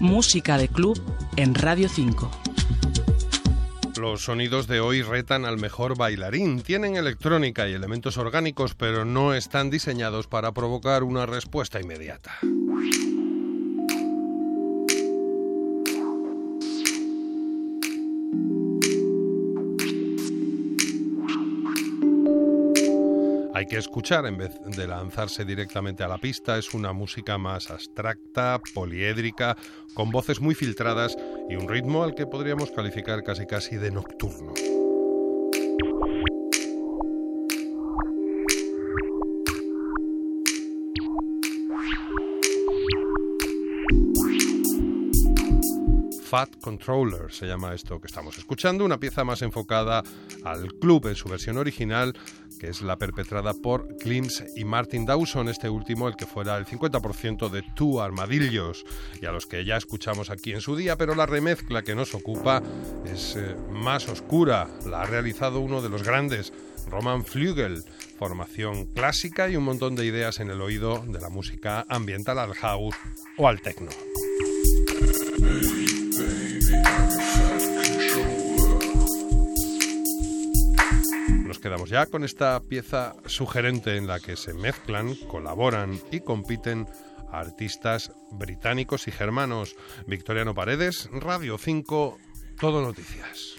Música de club en Radio 5. Los sonidos de hoy retan al mejor bailarín. Tienen electrónica y elementos orgánicos, pero no están diseñados para provocar una respuesta inmediata. Hay que escuchar en vez de lanzarse directamente a la pista. Es una música más abstracta, poliédrica, con voces muy filtradas y un ritmo al que podríamos calificar casi casi de nocturno. Fat Controller se llama esto que estamos escuchando, una pieza más enfocada al club en su versión original, que es la perpetrada por Klims y Martin Dawson, este último el que fuera el 50% de Two Armadillos, y a los que ya escuchamos aquí en su día, pero la remezcla que nos ocupa es eh, más oscura, la ha realizado uno de los grandes, Roman Flügel, formación clásica y un montón de ideas en el oído de la música ambiental al house o al techno. Quedamos ya con esta pieza sugerente en la que se mezclan, colaboran y compiten artistas británicos y germanos. Victoriano Paredes, Radio 5, Todo Noticias.